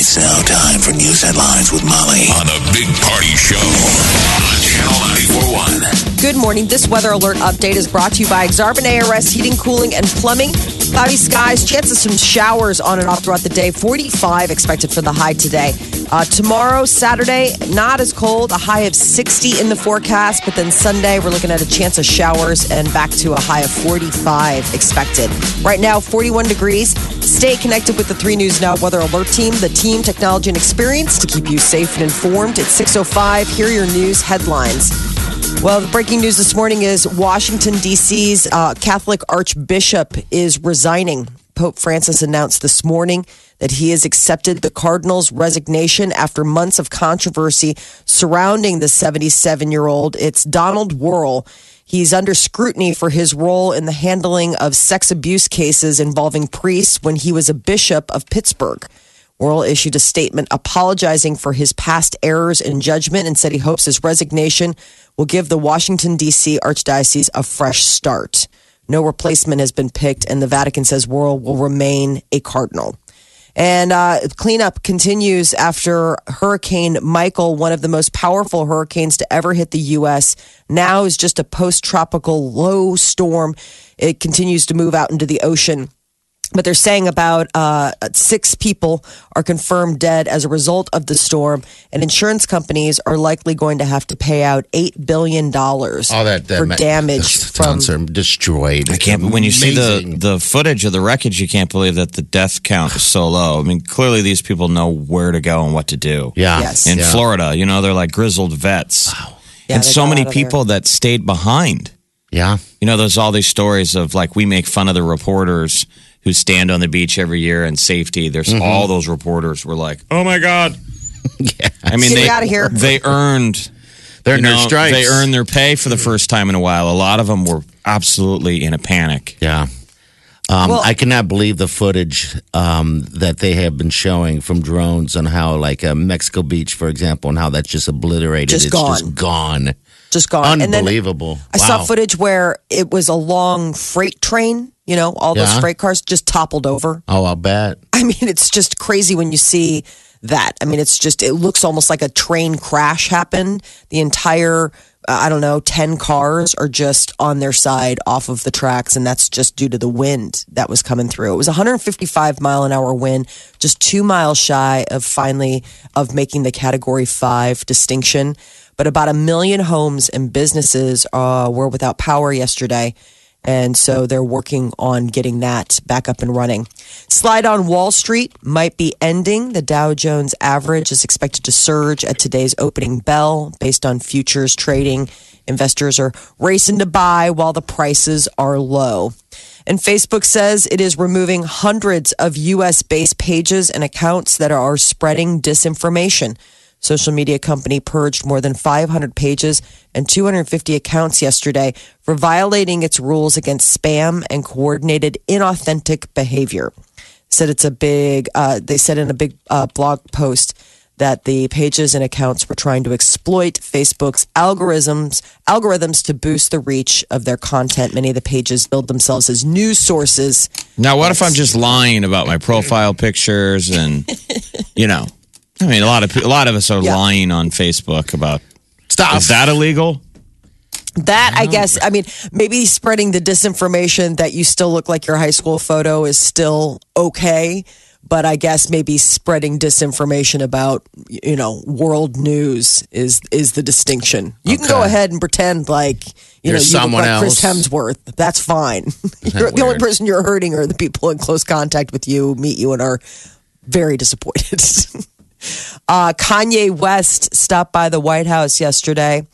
It's now time for news headlines with Molly on the Big Party Show on Channel 941. Good morning. This weather alert update is brought to you by Exarban ARS Heating, Cooling, and Plumbing. Cloudy skies, chance of some showers on and off throughout the day. 45 expected for the high today. Uh, tomorrow, Saturday, not as cold, a high of 60 in the forecast. But then Sunday, we're looking at a chance of showers and back to a high of 45 expected. Right now, 41 degrees. Stay connected with the 3 News Now Weather Alert Team, the team, technology, and experience to keep you safe and informed. It's 6.05. Here are your news headlines. Well, the breaking news this morning is Washington, D.C.'s uh, Catholic Archbishop is resigning. Pope Francis announced this morning that he has accepted the Cardinal's resignation after months of controversy surrounding the 77 year old. It's Donald Wuerl. He's under scrutiny for his role in the handling of sex abuse cases involving priests when he was a bishop of Pittsburgh. Wuerl issued a statement apologizing for his past errors in judgment and said he hopes his resignation will give the Washington, D.C. Archdiocese a fresh start. No replacement has been picked, and the Vatican says Wuerl will remain a cardinal. And uh, cleanup continues after Hurricane Michael, one of the most powerful hurricanes to ever hit the U.S., now is just a post tropical low storm. It continues to move out into the ocean but they're saying about uh, six people are confirmed dead as a result of the storm, and insurance companies are likely going to have to pay out eight billion dollars All that, that for ma- damage those from. are destroyed. I can't. When you see the the footage of the wreckage, you can't believe that the death count is so low. I mean, clearly these people know where to go and what to do. yeah, Yes. In yeah. Florida, you know, they're like grizzled vets, Yeah, and so many out of there. people that stayed behind. yeah, You know, there's all these stories of like we make fun of the reporters who stand on the beach every year and safety. There's Mm-hmm. all those reporters were like, "Oh my god." Yeah. I mean, Get they outta here. they earned they're you their know, stripes. They earned their pay for the first time in a while. A lot of them were absolutely in a panic. Yeah. Um, Well- I cannot believe the footage um, that they have been showing from drones on how, like, uh, Mexico Beach, for example, and how that's just obliterated. Just it's gone. just gone. just gone. And then Unbelievable. I saw footage where it was a long freight train. You know, all those freight cars just toppled over. Oh, I'll bet. I mean, it's just crazy when you see that. I mean, it's just, it looks almost like a train crash happened. The entire, uh, I don't know, 10 cars are just on their side off of the tracks. And that's just due to the wind that was coming through. It was 155 mile an hour wind, just two miles shy of finally of making the category five distinction. But about a million homes and businesses uh, were without power yesterday. And so they're working on getting that back up and running. Slide on Wall Street might be ending. The Dow Jones average is expected to surge at today's opening bell based on futures trading. Investors are racing to buy while the prices are low. And Facebook says it is removing hundreds of US based pages and accounts that are spreading disinformation. Social media company purged more than 500 pages and 250 accounts yesterday for violating its rules against spam and coordinated inauthentic behavior. Said it's a big, uh, they said in a big uh, blog post that the pages and accounts were trying to exploit Facebook's algorithms algorithms to boost the reach of their content. Many of the pages build themselves as news sources. Now, what if I'm just lying about my profile pictures and, you know, I mean, a lot of a lot of us are Yeah. lying on Facebook about. Stop. Is that illegal? That I guess I mean maybe spreading the disinformation that you still look like your high school photo is still okay, but I guess maybe spreading disinformation about you know world news is is the distinction. You can go ahead and pretend like you You're know you look someone like Chris. Hemsworth. That's fine. You're- the only person you're hurting are the people in close contact with you, meet you, and are very disappointed. Uh, Kanye West stopped by the White House yesterday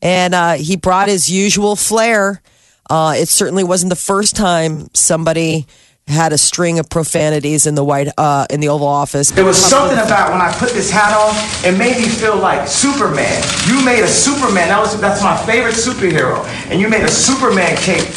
and uh, he brought his usual flair. Uh, it certainly wasn't the first time somebody had a string of profanities in the white uh, in the Oval Office. There was something about when I put this hat on, it made me feel like Superman. You made a Superman. That was that's my favorite superhero. And you made a Superman cape.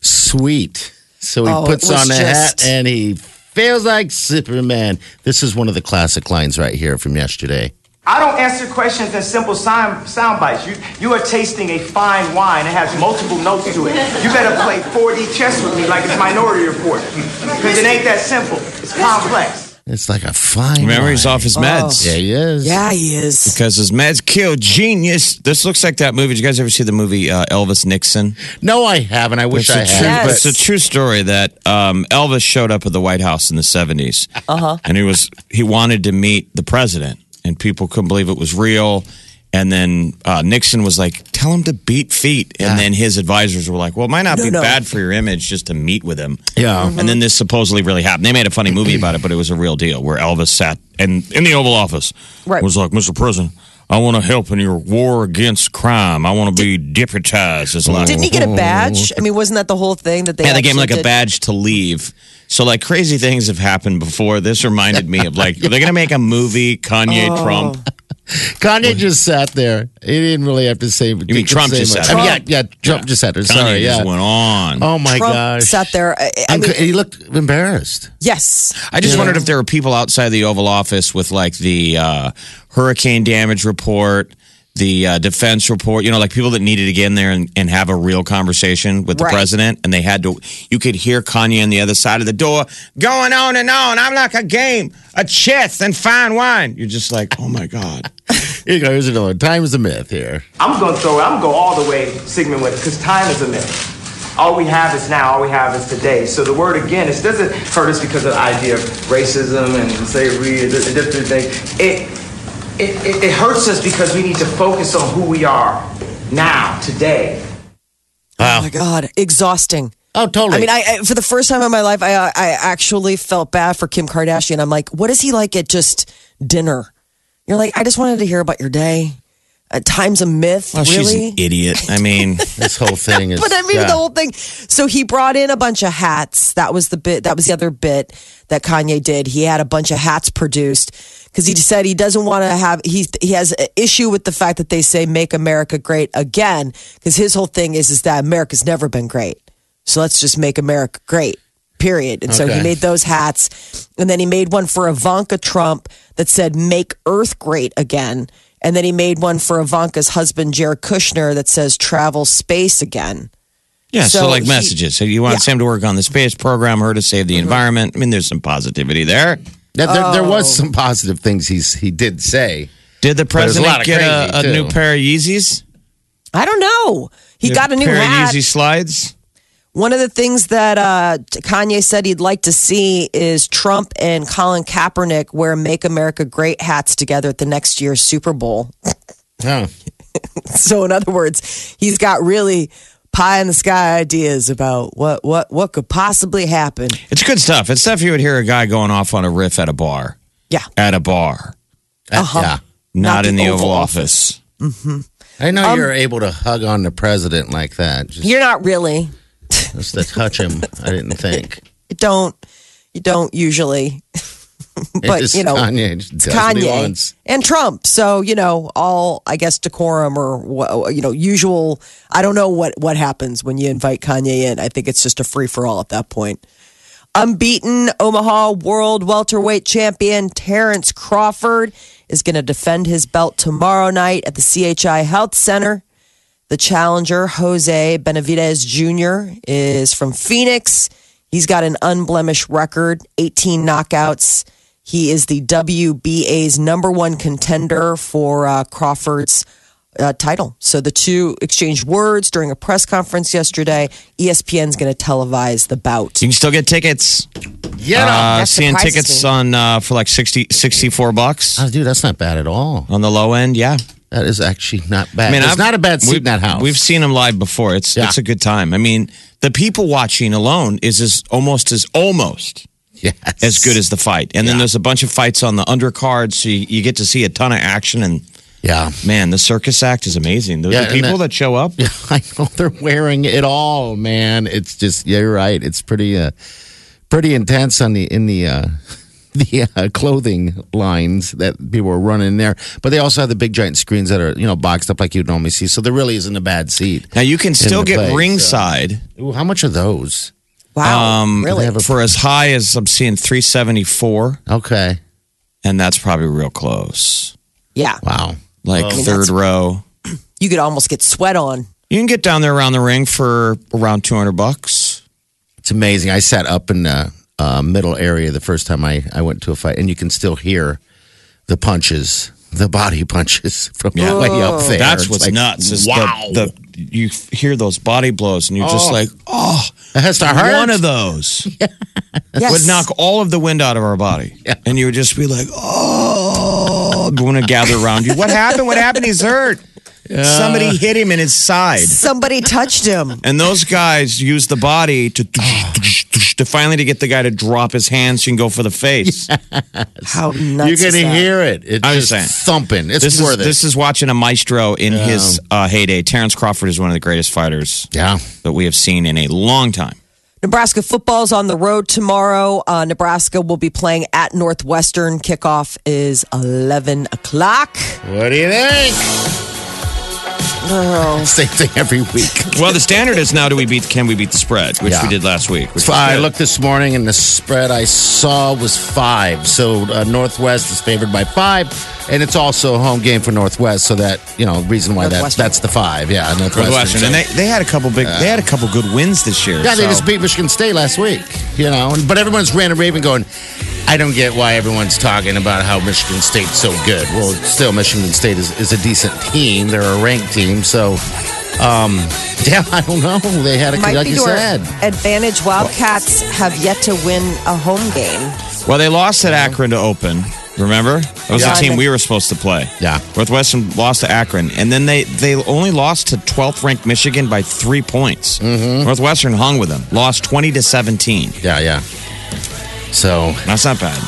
Sweet. So he Oh, puts on a just- hat and he feels like Superman. This is one of the classic lines right here from yesterday. I don't answer questions in simple sound, sound bites. You, you are tasting a fine wine. It has multiple notes to it. You better play 4D chess with me like it's Minority Report. Because it ain't that simple. It's complex. It's like a fine. Remember, he's wine. off his meds. Yeah, he is. Yeah, he is. Because his meds kill genius. This looks like that movie. Did you guys ever see the movie uh, Elvis Nixon? No, I haven't. I wish It's I a had. true, Yes. It's a true story that um, Elvis showed up at the White House in the 70s. Uh-huh. And he was he wanted to meet the president, and people couldn't believe it was real. And then uh, Nixon was like, "Tell him to beat feet." And Yeah. then his advisors were like, "Well, it might not No, be no. bad for your image just to meet with him." Yeah. And then this supposedly really happened. They made a funny movie about it, but it was a real deal where Elvis sat and in the Oval Office Right. was like, "Mr. President." I want to help in your war against crime. I want to be deputized. It's like, Didn't he get a badge? I mean, wasn't that the whole thing that they? yeah, they gave him like actually a badge to leave. So like crazy things have happened before. This reminded me of like, are they going to make a movie? Kanye, Oh. Trump. Kanye just sat there. He didn't really have to say. You mean Trump just sat there? i yeah, yeah. Trump just sat there. Kanye Sorry, just yeah. went on. Oh my Trump gosh. sat there. I, I mean, he looked embarrassed. yes. I just wondered if there were people outside the Oval Office with like the uh, hurricane damage report, the uh, defense report, you know, like people that needed to get in there and, and have a real conversation with the Right. president. And they had to, you could hear Kanye on the other side of the door going on and on. I'm like a game, a chess and fine wine. You're just like, oh my God. Here you go. Here's another one. Time is a myth here. I'm going to throw it. I'm going to go all the way, Sigmund, with it, because time is a myth. All we have is now. All we have is today. So the word again, it doesn't hurt us because of the idea of racism and slavery and di- different things. It, it, it, it hurts us because we need to focus on who we are now, today. Oh my God, exhausting. Oh, totally. I mean, I, I for the first time in my life, I uh, I actually felt bad for Kim Kardashian. I'm like, what is he like at just dinner? You're like, I just wanted to hear about your day. At times a myth, Well, she's an idiot. I mean, this whole thing is. But I mean, yeah. the whole thing. So he brought in a bunch of hats. That was the bit. That was the other bit that Kanye did. He had a bunch of hats produced because he said he doesn't want to have. He he has an issue with the fact that they say "Make America Great Again" because his whole thing is is that America's never been great. So let's just make America great. Period. And so he made those hats, and then he made one for Ivanka Trump that said "Make Earth Great Again." And then he made one for Ivanka's husband, Jared Kushner, that says travel space again. Yeah, so, So like he- messages. So you want Yeah. Sam to work on the space program, her to save the mm-hmm. environment. I mean, there's some positivity there. That- there, there was Oh. some positive things he's he did say. Did the there's a president get a, a new pair of Yeezys? I don't know. He got a new pair hat. of Yeezy slides. One of the things that uh, Kanye said he'd like to see is Trump and Colin Kaepernick wear "Make America Great" hats together at the next year's Super Bowl. Oh, So, in other words, he's got really pie in the sky ideas about what what what could possibly happen. It's good stuff. It's stuff you would hear a guy going off on a riff at a bar. Yeah. At a bar, that- Uh-huh. yeah. not, Not in the the Oval Oval Office. I know you're able to hug on the president like that. Just, You're not really. just to touch him. I didn't think. Don't. You don't usually. but you know, Kanye just it's does what he Kanye and Trump. So you know, all I guess decorum or you know, usual. I don't know what what happens when you invite Kanye in. I think it's just a free for all at that point. Unbeaten Omaha World Welterweight Champion Terrence Crawford is going to defend his belt tomorrow night at the CHI Health Center. The challenger, Jose Benavidez Jr., is from Phoenix. He's got an unblemished record, 18 knockouts. He is the WBA's number one contender for uh, Crawford's uh, title. So the two exchanged words during a press conference yesterday. ESPN's going to televise the bout. You can still get tickets. Yeah. Uh, seeing tickets me. on uh, for like 60, 64 bucks Oh, dude, that's not bad at all. on the low end. Yeah. That is actually not bad. I mean, it's I've- not a bad seat we've- in that house. We've seen them live before. It's Yeah. it's a good time. I mean, the people watching alone is as almost as almost yes. as good as the fight. And then there's a bunch of fights on the undercard, so you, you get to see a ton of action. And Yeah. man, the circus act is amazing. The, Yeah, people that- that, show up, I know they're wearing it all, man. It's just yeah, you're right. It's pretty uh pretty intense on the in the uh, the uh, clothing lines that people are running there. But they also have the big giant screens that are you know boxed up like you'd normally see. So there really isn't a bad seat. Now you can still get ringside Ooh, how much are those? Wow. um, really? for as high as I'm seeing 374, Okay, and that's probably real close. yeah. wow. Like mean, third that's- row. You could almost get sweat on. You can get down there around the ring for around 200 bucks. It's amazing. I sat up in the uh, middle area the first time I, I went to a fight, and you can still hear the punches, the body punches from Yeah. way up there. That's what's like, nuts. Is wow. the, the you hear those body blows and you're just Oh. like, oh, it has to hurt. one of those Yes. would knock all of the wind out of our body, and you would just be like, oh, going to gather around you. What happened? What happened? He's hurt. Somebody hit him in his side. Somebody touched him. And those guys use the body to to finally to get the guy to drop his hands so you can go for the face. How nuts You're is gonna that? hear it. It's I'm just just thumping. It's This worth is it. this is watching a maestro in his uh, heyday. Terrence Crawford is one of the greatest fighters yeah. that we have seen in a long time. Nebraska football's on the road tomorrow. Uh, Nebraska will be playing at Northwestern. Kickoff is 11 o'clock. What do you think? Same thing every week. Well, the standard is now: do we beat? Can we beat the spread? Which Yeah. we did last week. Which I looked this morning, and the spread I saw was five. So uh, Northwest is favored by five, and it's also a home game for Northwest. So that you know, reason why that that's the five. Yeah, Northwestern. Northwestern, So- and they, they had a couple big. they had a couple good wins this year. Yeah, they just beat Michigan State last week. You know, and- but everyone's ranting raving going. I don't get why everyone's talking about how Michigan State's so good. Well, still, Michigan State is, is a decent team. They're a ranked team, so um, yeah, I don't know. They had a Might like be you to said. advantage. Wildcats have yet to win a home game. Well, they lost at Akron to open. Remember, that was Yeah. the team we were supposed to play. Yeah. Northwestern lost to Akron, and then they they only lost to 12th ranked Michigan by three points. Mm-hmm. Northwestern hung with them, lost 20 to 17. Yeah, yeah. So That's not bad.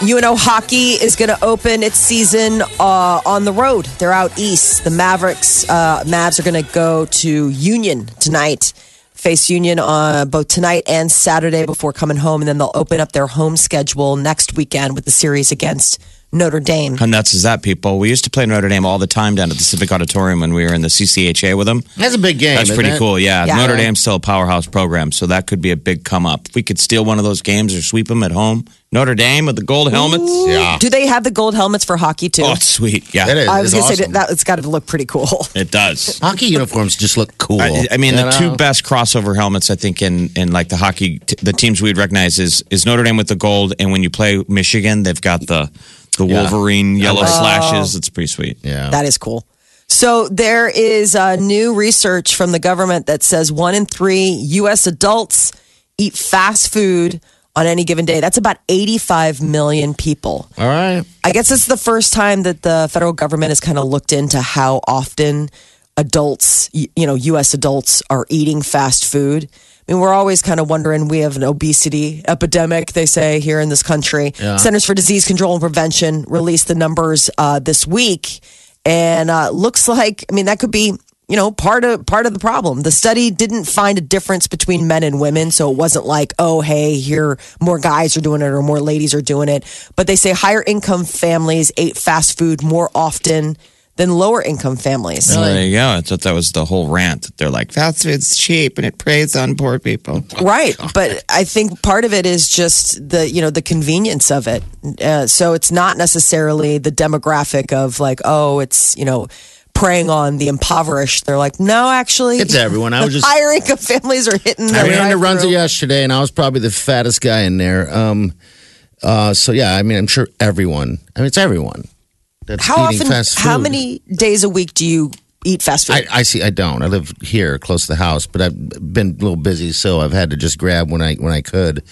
UNO hockey is going to open its season uh, on the road. They're out east. The Mavericks, uh, Mavs are going to go to Union tonight, face Union on both tonight and Saturday before coming home, and then they'll open up their home schedule next weekend with the series against Notre Dame. How nuts is that, people? We used to play Notre Dame all the time down at the Civic Auditorium when we were in the CCHA with them. that's a big game. That's isn't pretty it? cool. Yeah. Yeah. Notre Dame's still a powerhouse program, so that could be a big come up. If we could steal one of those games or sweep them at home, Notre Dame with the gold helmets. Yeah, Do they have the gold helmets for hockey too? Oh, it's sweet. Yeah, That is. I was going to say awesome. that it's got to look pretty cool. it does. Hockey uniforms just look cool. I, I mean, you the know? two best crossover helmets I think in in like the hockey, t- the teams we'd recognize is is Notre Dame with the gold, and when you play Michigan, they've got the the Yeah. Wolverine yellow like- slashes. It's pretty sweet. Yeah. That is cool. So there is uh, new research from the government that says one in three U.S. adults eat fast food on any given day. That's about 85 million people. All right. I guess it's the first time that the federal government has kind of looked into how often adults, you know, U.S. adults are eating fast food. I mean, we're always kind of wondering. We have an obesity epidemic, they say, here in this country. Centers for Disease Control and Prevention released the numbers uh, this week, and uh, looks like, I mean, that could be, you know, part of part of the problem. The study didn't find a difference between men and women, so it wasn't like, oh, hey, here more guys are doing it or more ladies are doing it. But they say higher income families ate fast food more often than lower income families. So there you go. I thought that was the whole rant. They're like, fast food's cheap and it preys on poor people. Right, but I think part of it is just the you know the convenience of it. Uh, so it's not necessarily the demographic of like oh it's you know preying on the impoverished. They're like no, actually It's everyone. I was the just- higher income families are hitting. I ran to drive-through. Runza yesterday, and I was probably the fattest guy in there. Um, uh, so yeah, I mean, I'm sure everyone. I mean, it's everyone that's How eating often? fast food. How many days a week do you eat fast food? I, I see. I don't. I live here, close to the house, but I've been a little busy, so I've had to just grab when I when I could.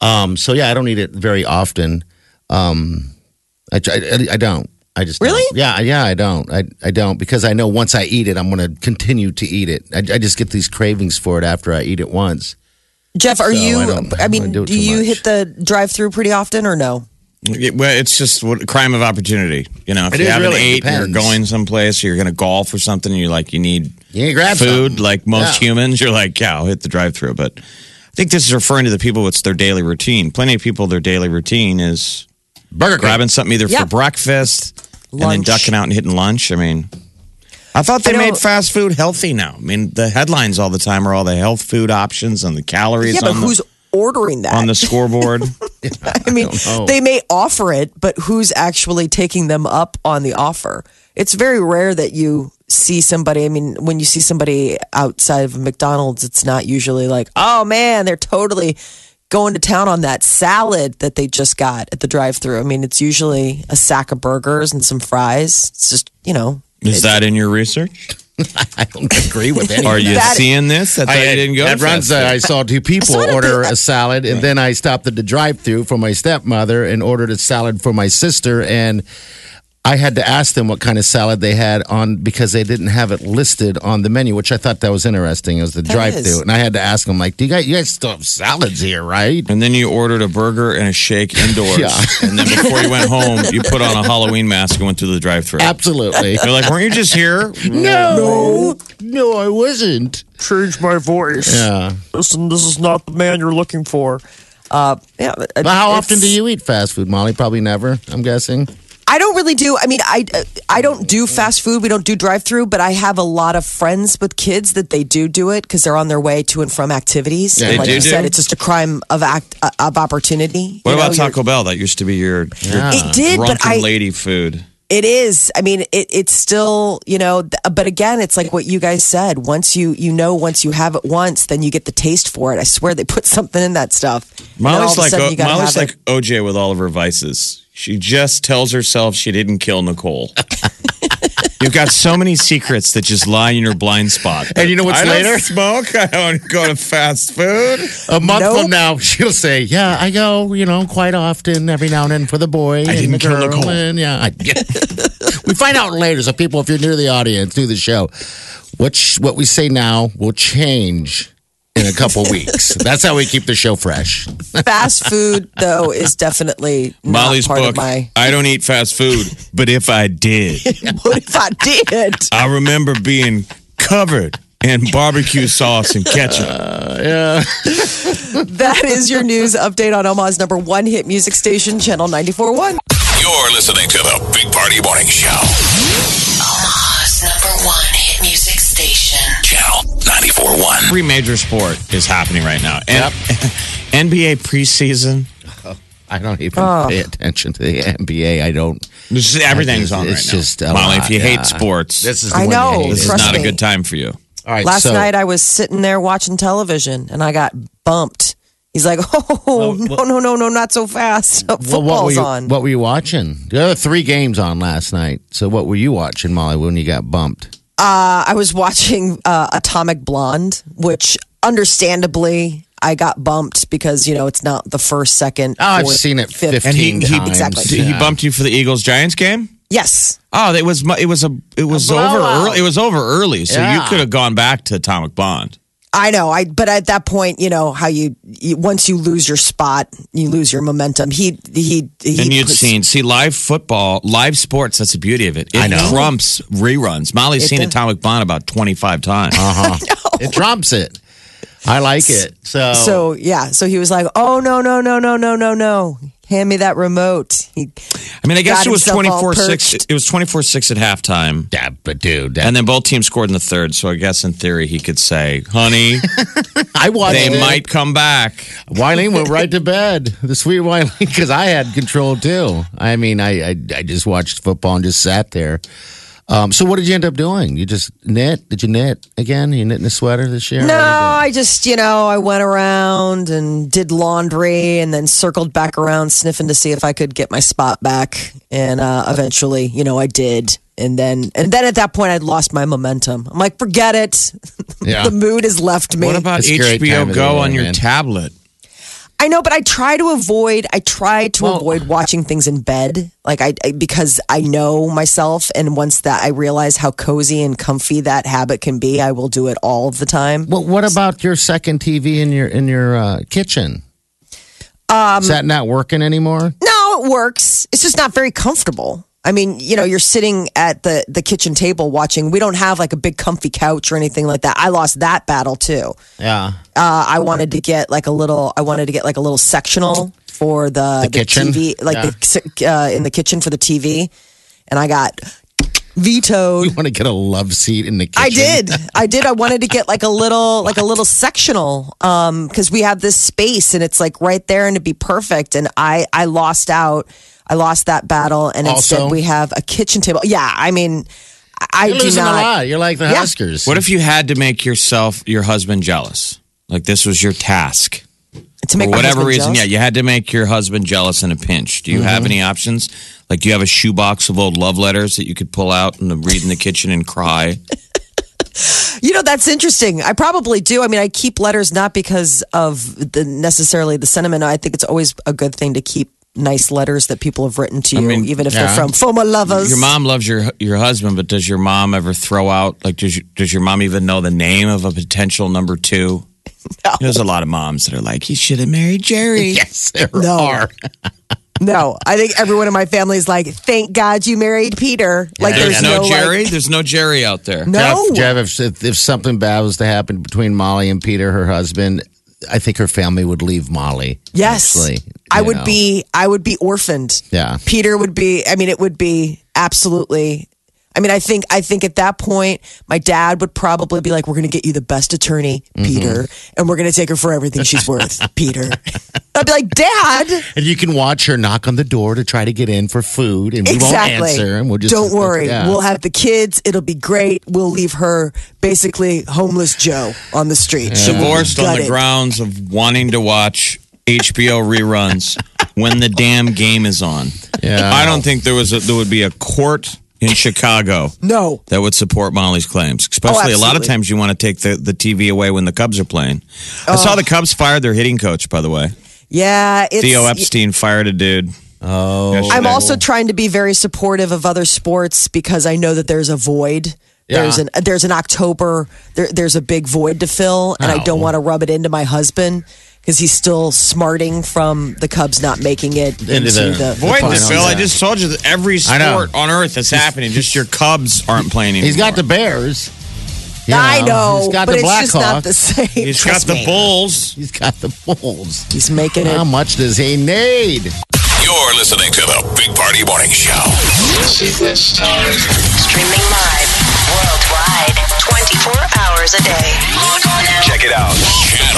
Um, so yeah, I don't eat it very often. Um, I, I, I don't. I just don't. Really? yeah yeah I don't I I don't because I know once I eat it I'm going to continue to eat it. I, I just get these cravings for it after I eat it once. Jeff, are So you? I I, I mean, don't do, do it too you much. hit the drive-through pretty often or no? It- well, it's just what, crime of opportunity. You know, if It you is haven't really. ate, and you're going someplace, or you're going to golf or something, and you're like, you need You need to grab food, something. like most Yeah. humans, you're like, yeah, I'll hit the drive-through. But I think this is referring to the people. It's their daily routine. Plenty of people, their daily routine is Burger grabbing something either Yeah. for breakfast and then ducking out and hitting lunch. I mean, I thought they I made fast food healthy now. I mean, the headlines all the time are all the health food options and the calories Yeah, but who's the, ordering that? on the scoreboard. I mean, know. they may offer it, but who's actually taking them up on the offer? It's very rare that you see somebody. I mean, when you see somebody outside of McDonald's, it's not usually like, oh man, they're totally going to town on that salad that they just got at the drive through. I mean, it's usually a sack of burgers and some fries. It's just, you know, Is that in your research? I don't agree with any Are you That- seeing this? That's why you didn't go. That to runs. Uh. I saw two people saw order a salad, and then I stopped at the drive-through for my stepmother and ordered a salad for my sister. And I had to ask them what kind of salad they had on because they didn't have it listed on the menu, which I thought that was interesting. It was the drive-through, and I had to ask them like, "Do you guys, you guys still have salads here, right?" And then you ordered a burger and a shake indoors. Yeah. And then before you went home, you put on a Halloween mask and went through the drive-through. Absolutely. They're like, weren't you just here? no, no, I wasn't. change my voice. Yeah. Listen, this is not the man you're looking for. Uh, yeah. But how often do you eat fast food, Molly? Probably never. I'm guessing. I don't really do. I mean, I I don't do fast food. We don't do drive through, but I have a lot of friends with kids that they do do it because they're on their way to and from activities. Yeah, And they like do you said, it's just a crime of act uh, of opportunity. What You about you're- Taco Bell? That used to be your, your It did, but I lady food. It is. I mean, it, it's still, you know, but again, it's like what you guys said. Once you, you know, once you have it once, then you get the taste for it. I swear they put something in that stuff. And then all Molly's like O- Molly's like OJ with all of her vices. She just tells herself she didn't kill Nicole. You've got so many secrets that just lie in your blind spot. And you know what's I later? Don't smoke. I don't go to fast food. A month Nope. from now, she'll say, "Yeah, I go, you know, quite often, every now and then for the boy and didn't the kill girl." Nicole. And yeah, I, we find out later. So, people, if you're new to the audience, new to the show, what sh- what we say now will change in a couple weeks. That's how we keep the show fresh. fast food though is definitely not Molly's part book. of my. I don't eat fast food, but if I did, What if I did? I remember being covered in barbecue sauce and ketchup. Uh, yeah. That is your news update on Omaha's number one hit music station, Channel 94.1. You're listening to the Big Party Morning Show. Omaha's number one hit music station. Channel 94.1. Every major sport is happening right now. And NBA preseason, oh, I don't even oh. pay attention to the NBA. I don't. this is- everything's on It's right now. just a Molly, lot, if you yeah. hate sports, This is the I know. hate. this is Trust not a good time for you. All right, Last so, night I was sitting there watching television and I got bumped. He's like, "Oh no, no, no, no, not so fast! Well, what were Football's you, on." What were you watching? There were three games on last night. So what were you watching, Molly, when you got bumped? Uh, I was watching uh, Atomic Blonde, which understandably I got bumped because you know it's not the first, second. Oh, I've fourth, seen it fifth. 15 And he- he- times. Exactly. He Yeah. bumped you for the Eagles Giants game. Yes, Oh, it was mu- it was a it was A over blowout. early. It was over early, so you Yeah. could have gone back to Atomic Blonde. I know. I but at that point, you know how you, you once you lose your spot, you lose your momentum. He he he. and you'd puts- seen see live football, live sports. That's the beauty of it. It I know. trumps reruns. Molly's It seen does. Atomic Blonde about twenty five times. Uh-huh. It trumps it. I like it. So, So yeah, so he was like, "Oh no, no, no, no, no, no, no! Hand me that remote." He, I mean, I guess it was 24 6. It was 24 6 at halftime. yeah, but dude, that, And then both teams scored in the third. So I guess in theory, he could say, honey, I watched they it. might come back. Wileen went right to bed. The sweet Wileen, because I had control too. I mean, I, I I just watched football and just sat there. Um, so what did you end up doing? You just knit? Did you knit again? You knitting a sweater this year? no, I just you know I went around and did laundry and then circled back around sniffing to see if I could get my spot back, and uh, eventually, you know, I did. And then, and then at that point, I'd lost my momentum. I'm like, forget it. Yeah. the mood has left me. What about It's a great time HBO Go on your man. tablet? I know, but I try to avoid. I try to Well- avoid watching things in bed, like I, I because I know myself, and once that I realize how cozy and comfy that habit can be, I will do it all of the time. Well, what about your second TV in your in your uh, kitchen? Um, Is that not working anymore? No, it works. It's just not very comfortable. I mean, you know, you're sitting at the the kitchen table watching. We don't have like a big comfy couch or anything like that. I lost that battle too. Yeah. Uh, I wanted to get like a little. I wanted to get like a little sectional for the, The kitchen? TV, like the uh, in the kitchen for the TV, and I got vetoed. You want to get a love seat in the kitchen? I did. I did. I wanted to get like a little, like a little sectional, um, because we have this space and it's like right there and to be perfect. And I, I lost out. I lost that battle, and Also? instead we have a kitchen table. Yeah, I mean, I You're do losing not. a lot. You're like the Yeah. Huskers. What if you had to make yourself, your husband jealous? Like this was your task. To make For whatever reason, jealous. yeah, you had to make your husband jealous in a pinch. Do you Mm-hmm. have any options? Like, do you have a shoebox of old love letters that you could pull out and read in the kitchen and cry? You know, that's interesting. I probably do. I mean, I keep letters not because of the necessarily the sentiment. I think it's always a good thing to keep nice letters that people have written to you, mean, even if yeah. they're from FOMA lovers. Your mom loves your your husband, but does your mom ever throw out like does your, does your mom even know the name of a potential number two? There's a lot of moms that are like, he should have married Jerry. Yes, there No. are. No, I think everyone in my family is like, "Thank God you married Peter." Like, There's there's, no, like- Jerry. There's no Jerry out there. no, Jeff, Jeff, if, if something bad was to happen between Molly and Peter, her husband, I think her family would leave Molly. Yes, actually, I would know. be. I would be orphaned. Yeah. Peter would be. I mean, it would be absolutely. I mean, I think. I think at that point, my dad would probably be like, "We're going to get you the best attorney, Mm-hmm. Peter, and we're going to take her for everything she's worth, Peter." I'd be like, "Dad, And you can watch her knock on the door to try to get in for food, and we exactly. won't answer. And we'll just Don't worry. Yeah. We'll have the kids. It'll be great. We'll leave her basically homeless Joe on the street. She will be Divorced on the gutted. grounds of wanting to watch HBO reruns when the damn game is on. Yeah. I don't think there was a, there would be a court in Chicago No. that would support Molly's claims. Oh, especially a lot of times you want to take the, the TV away when the Cubs are playing. I saw the Cubs fired their hitting coach, by the way. Yeah. It's, Theo Epstein fired a dude. Oh, I'm also trying to be very supportive of other sports because I know that there's a void. There's Yeah. an there's an October there, there's a big void to fill, and I don't Oh. want to rub it into my husband because he's still smarting from the Cubs not making it into, Into the- the, the Void to finals. Phil. I just told you that every sport on earth that's happening. Just your Cubs aren't playing anymore. He's got the Bears. You I know, He's got but the it's just not the same. He's got the me. Bulls. He's got the Bulls. He's making it. How much does he need? You're listening to the Big Party Morning Show. Streaming live worldwide 24 hours a day. Log on now. Check it out.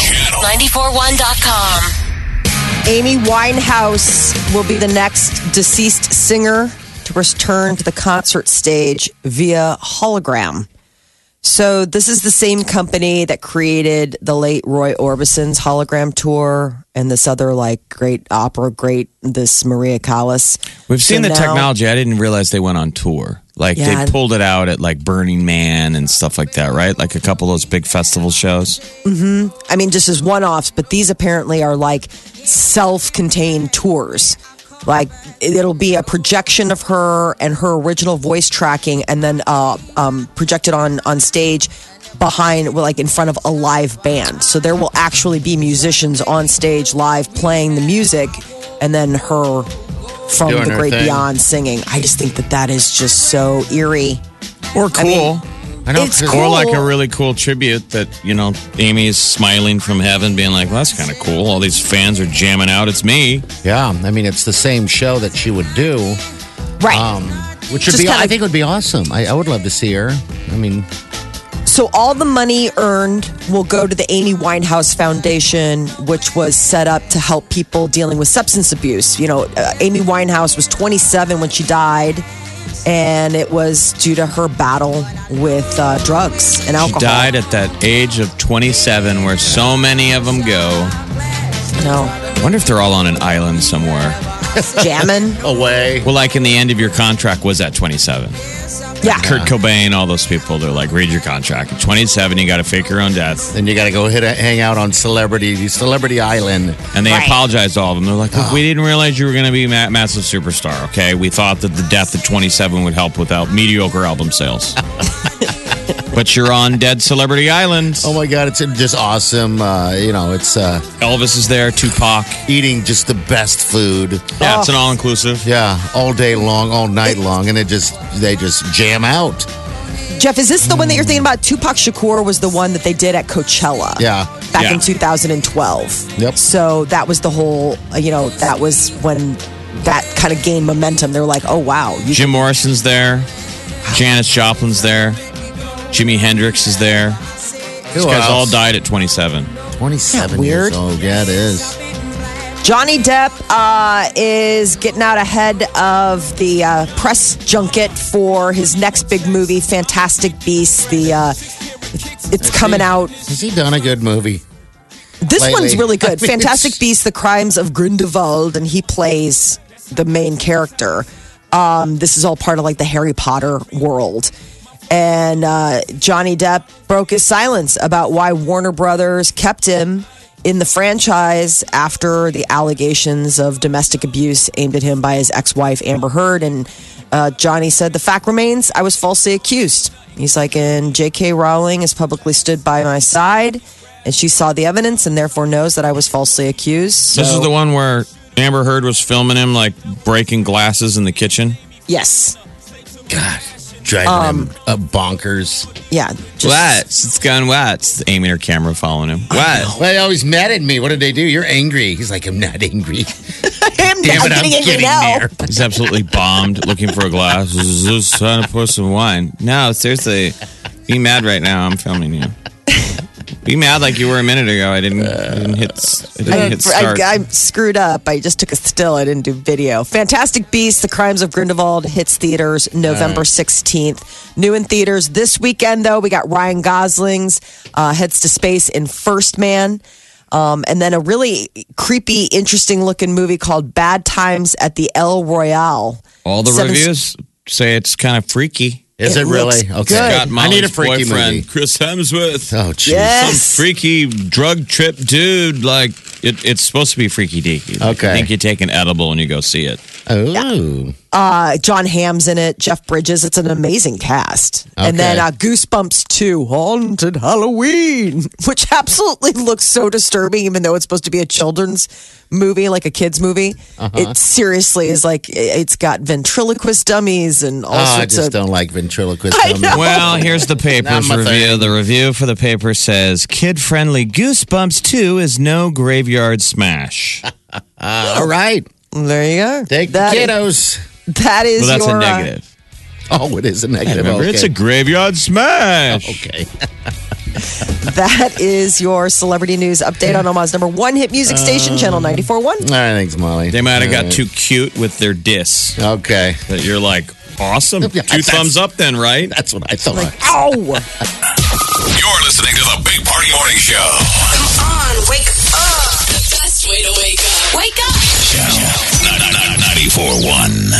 Channel. 941.com. Amy Winehouse will be the next deceased singer to return to the concert stage via hologram. So, this is the same company that created the late Roy Orbison's hologram tour and this other like great opera, great this Maria Callas. We've seen So the now- technology. I didn't realize they went on tour. Like Yeah. they pulled it out at like Burning Man and stuff like that, right? Like a couple of those big festival shows. I mean, just as one offs, but these apparently are like self contained tours. Like it'll be a projection of her and her original voice tracking, and then uh, um, projected on on stage behind, like in front of a live band. So there will actually be musicians on stage live playing the music, and then her from Doing the great thing. beyond singing. I just think that that is just so eerie. Or cool. mean, I know. it's cool. or like a really cool tribute that, you know, Amy is smiling from heaven, being like, well, that's kind of cool. All these fans are jamming out. It's me. Yeah, I mean, it's the same show that she would do, Right. um, which would Just be. kinda- I think would be awesome. I, I would love to see her. I mean, So all the money earned will go to the Amy Winehouse Foundation, which was set up to help people dealing with substance abuse. You know, uh, Amy Winehouse was 27 when she died, and it was due to her battle with uh, drugs and alcohol. She died at that age of 27, where so many of them go. No, I wonder if they're all on an island somewhere. jamming. away. Well, like in the end of your contract was at 27. Yeah. Kurt Cobain, all those people, they're like, read your contract. At 27, you got to fake your own death. Then you got to go hit a, hang out on Celebrity Celebrity Island. And they Right. apologized to all of them. They're like, Look, we didn't realize you were going to be a ma- massive superstar, okay? We thought that the death at 27 would help without mediocre album sales. But you're on Dead Celebrity Island. Oh my God, it's just awesome. Uh, you know, it's uh, Elvis is there, Tupac. eating just the best food. Yeah, it's an all inclusive. Yeah, all day long, all night long, and it just they just jam out. Jeff, is this the one that you're thinking about? Tupac Shakur was the one that they did at Coachella. Yeah. Back Yeah. in 2012. Yep. So that was the whole, uh, you know, that was when that kind of gained momentum. They were like, oh, wow. You Jim Morrison's there. Janis Joplin's there. Jimi Hendrix is there. These Who guys all died at 27. Twenty-seven weird? years old. Yeah, it is. Johnny Depp uh, is getting out ahead of the uh, press junket for his next big movie, Fantastic Beasts. The uh, it's coming out. Has he done a good movie? This lately. one's really I good. mean, Fantastic it's- Beasts: The Crimes of Grindelwald, and he plays the main character. Um, this is all part of like the Harry Potter world. And uh, Johnny Depp broke his silence about why Warner Brothers kept him in the franchise after the allegations of domestic abuse aimed at him by his ex-wife Amber Heard. And uh, Johnny said, "The fact remains, I was falsely accused." He's like, "And J.K. Rowling has publicly stood by my side." And she saw the evidence and therefore knows that I was falsely accused. This is the one where Amber Heard was filming him like breaking glasses in the kitchen. Yes. God, driving Um, him uh, bonkers. Yeah. Just, What? It's gone what? It's aiming her camera, following him. What? Well, they always mad at me. What did they do? You're angry. He's like, I'm not angry. I'm, Damn I'm it, I'm getting angry getting now. there. He's absolutely bombed looking for a glass. Just trying to pour some wine. No, seriously. Be mad right now. I'm filming you. Be mad like you were a minute ago. I didn't, I didn't hit, I didn't I, hit start. I, I screwed up. I just took a still. I didn't do video. Fantastic Beasts: The Crimes of Grindelwald hits theaters November sixteenth. New in theaters this weekend. Though we got Ryan Gosling's uh, heads to space in First Man, um, and then a really creepy, interesting looking movie called Bad Times at the El Royale. All the Seven- reviews say it's kind of freaky. Is It it, really? Okay. good. Got I need a freaky boyfriend, movie. Chris Hemsworth. Oh, jeez. Yes. Some freaky drug trip dude. Like it, it's supposed to be freaky deaky. Like, Okay. I think you take an edible and you go see it. Oh. Uh, Jon Hamm's in it. Jeff Bridges. It's an amazing cast. And then uh, Goosebumps 2, Haunted Halloween, which absolutely looks so disturbing, even though it's supposed to be a children's movie, like a kids movie. Uh-huh. It seriously is like it's got ventriloquist dummies and all Oh, I just of. don't like ventriloquist. Dummies. Well, here's the paper's review. thing. The review for the paper says kid friendly Goosebumps 2 is no graveyard smash. Uh, all right. There you go. Take That- the kiddos. That is Well, that's your, a uh, negative. Oh, it is a negative. Remember, okay. it's a graveyard smash. Okay. that is your celebrity news update on Omaha's number one hit music station, Channel 94.1. All right, thanks, Molly. They might have got All too cute with their diss. Okay. That you're like, awesome. Two That's- thumbs up then, right? That's what I thought. Ow! You're listening to the Big Party Morning Show. Come on, wake up. The best way to wake up. Wake up. Channel 94.1.